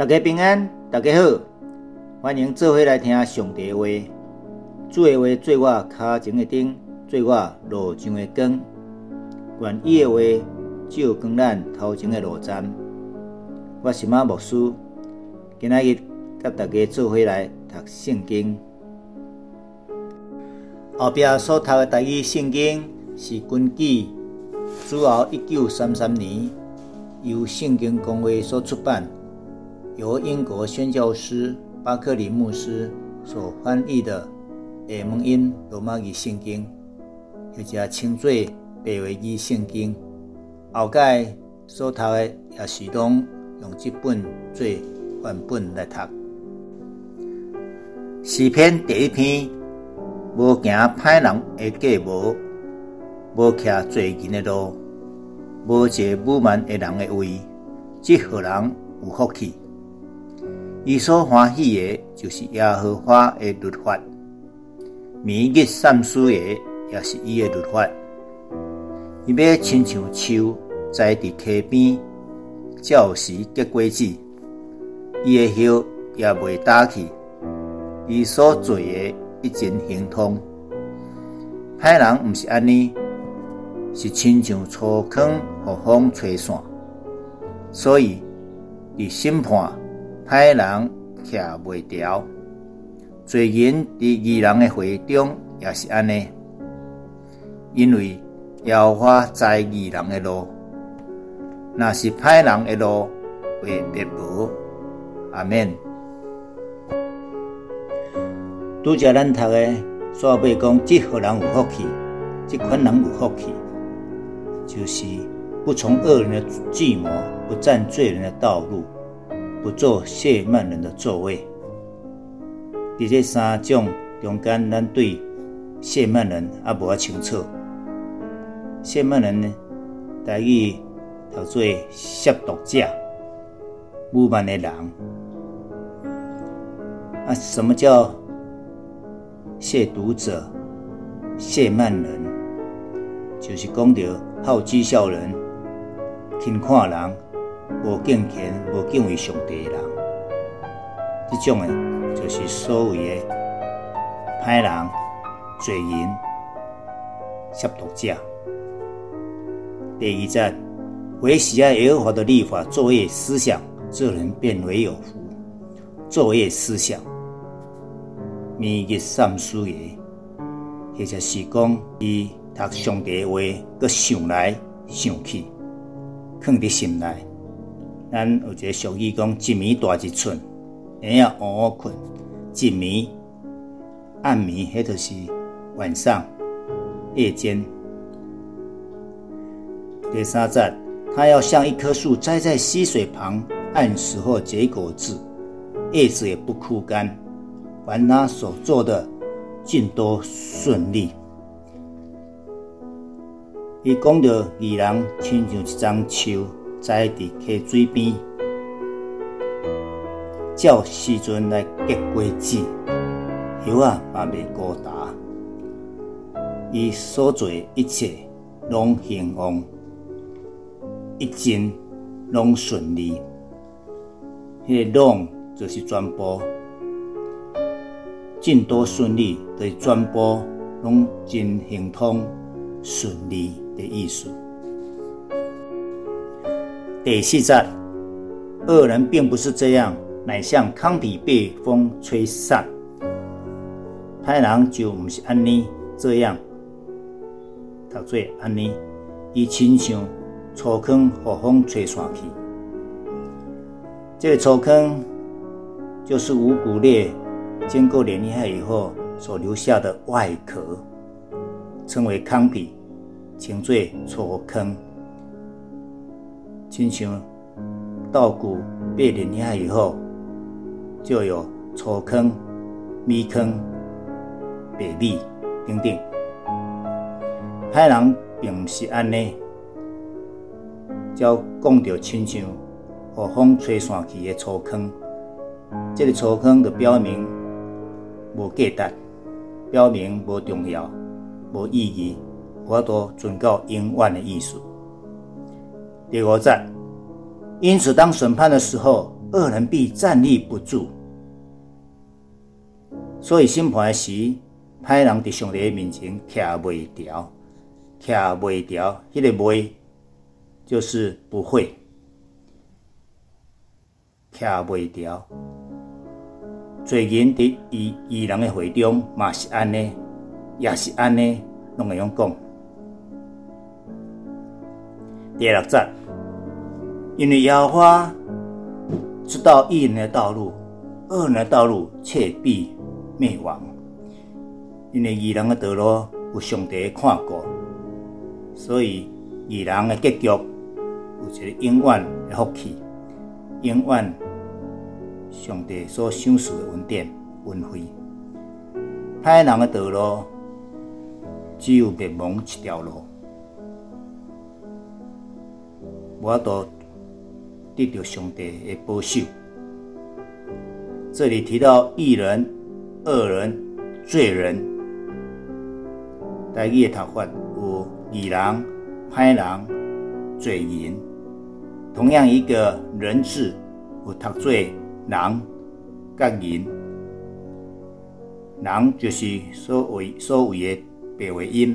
大家平安，大家好，欢迎做伙来听上帝话。主的话做我脚前的灯，做我路上的光。愿伊的话照光咱头前的路站。我是马牧师，今仔日甲大家做伙来读圣经。后壁所读的第一圣经是根据主后一九三三年由圣经公会所出版。由英国宣教师巴克里牧师所翻译的埃蒙因罗马语圣经，或者称作白话语圣经。后盖所读的也是拢用这本做范本来读。诗篇第一篇：无行歹人的计无，无徛罪人的路，无坐侮慢的人的位，即何人有福气？伊所欢喜的，就是耶和华的律法；每日善思的，也是伊的律法。伊要亲像树栽伫溪边，照时结果子，伊的叶也未打去。伊所做的一尽行通。歹人毋是安尼，是亲像粗坑，互风吹散。所以，伫审判。歹人徛袂牢，罪人伫义人的会中也是安尼，因为要花在义人的路，那是歹人的路会灭无。阿免。拄则咱读的，煞尾讲，即何人有福气？即款人有福气，就是不从恶人的计谋，不占罪人的道路。不做谢曼人的座位。伫这三种中间，咱对谢曼人也无啊清楚。谢曼人呢，大意叫做亵渎者、污慢的人。啊，什么叫亵渎者、亵慢人？就是讲着好讥笑人、轻看人。无敬虔、无敬畏上帝的人，这种诶，就是所谓的歹人、罪人、亵渎者。第二节，为喜爱耶和华的立法作业思想，这人便为有福。作业思想，每日三思耶，或者是讲伊读上帝话，搁想来想去，藏伫心内。咱有一个俗语讲：一暝大一寸，下夜换换困。一暝暗暝，迄就是晚上夜间。第三站，他要像一棵树栽在溪水旁，按时候结果子，叶子也不枯干。凡他所做的，尽都顺利。伊讲到二人亲像一张树。栽伫溪水边，照时阵来结果子，叶啊也未孤单。伊所做一切拢兴旺，一切拢顺利。迄个拢就是全部，尽多顺利，就是全部拢真行通顺利的意思。第四节，恶人并不是这样，乃像糠皮被风吹散。歹人就毋是安尼这样，读做安尼，伊亲像粗糠，互风吹散去。这个粗糠就是五谷类经过碾压以后所留下的外壳，称为糠皮，称作粗糠。亲像稻谷被碾压以后，就有粗糠、米糠、白米等等。歹人并不是安尼，叫讲到亲像和风吹散去的粗糠，这个粗糠就表明无价值，表明无重要、无意义，我都存到永远的意思。第五节，因此当审判的时候，恶人必站立不住。所以审判时，歹人伫上帝面前徛袂调，徛袂调，迄个袂就是不会徛袂调。最近伫伊伊人的会中嘛是安尼，也是安尼，拢会用讲。第六节，因为耶和华知道义人的道路，恶人的道路却必灭亡。因为异人的道路有上帝看过，所以异人的结局有一个永远的福气，永远。上帝所赏赐的恩典、恩惠，歹人的道路只有灭亡一条路，我都得到上帝的保守。这里提到义人、恶人、罪人，在业读法有义人、歹人、罪人，同样一个人字有读罪。人、甲人，人就是所谓所谓的白话音，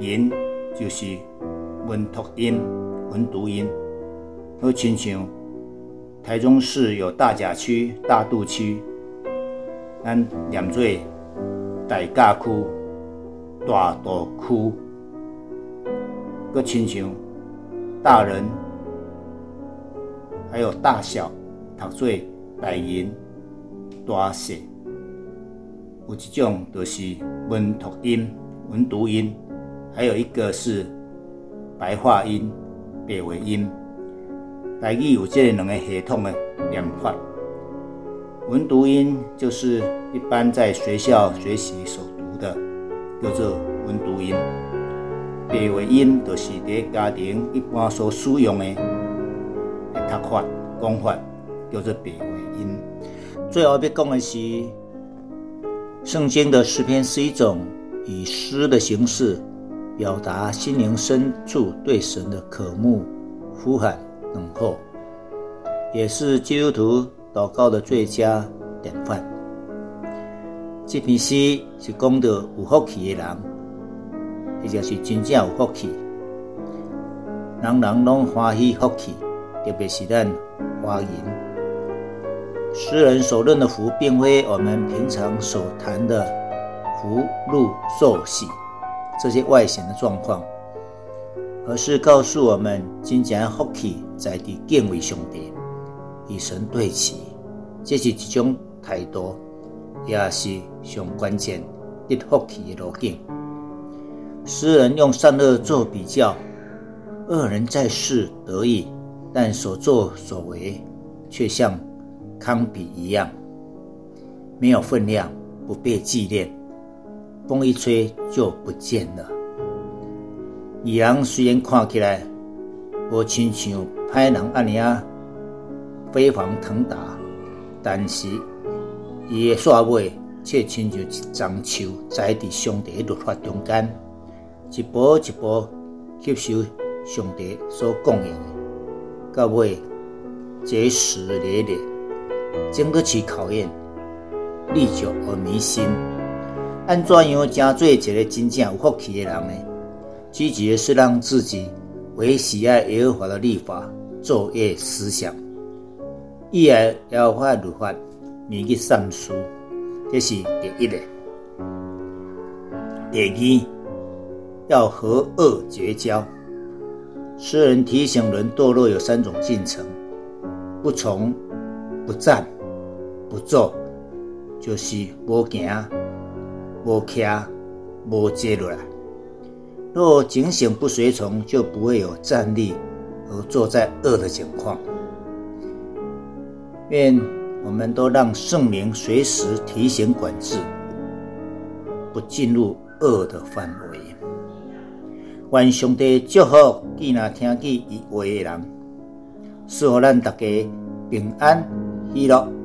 人就是文读音、文读音。好亲像台中市有大甲区、大肚区，咱念做大甲区、大肚区，个亲像大人，还有大小。读做大人、大小，有一种就是文读音、文读音，还有一个是白话音、白话音。台语有这两个系统的念法。文读音就是一般在学校学习所读的，叫做文读音。白话音就是伫家庭一般所使用的读法、讲法。叫做别为因。最后要讲的是，圣经的诗篇是一种以诗的形式表达心灵深处对神的渴慕、呼喊、等候，也是基督徒祷告的最佳典范。这篇诗是讲到有福气的人，或者是真正有福气，人人拢欢喜福气，特别是咱华人。诗人所论的福，并非我们平常所谈的福禄寿喜这些外显的状况，而是告诉我们，真正福气在地敬畏上帝，与神对齐，这是一种态度，也是上关键得福气的路径。诗人用善恶做比较，恶人在世得意，但所作所为却像。康比一样，没有分量，不被纪念，风一吹就不见了。二人虽然看起来无亲像歹人安尼啊，飞黄腾达，但是伊的煞尾却亲像一丛树栽伫上帝的律法中间，一步一步吸收上帝所供应的，到尾结实累累。经得起考验，历久而弥新。安怎样成做一个真正有福气的人呢？积极的是让自己为喜爱耶和华的律法昼夜思想，意爱耶和华的律法，铭记善书，这是第一的。第二，要和恶绝交。诗人提醒人堕落有三种进程：不从、不战。不做，就是无行、无徛、无坐落来。若警醒不随从，就不会有站立和坐在恶的情况。愿我们都让圣灵随时提醒管制，不进入恶的范围。愿上帝祝福记那听见伊话的人，使咱大家平安喜乐。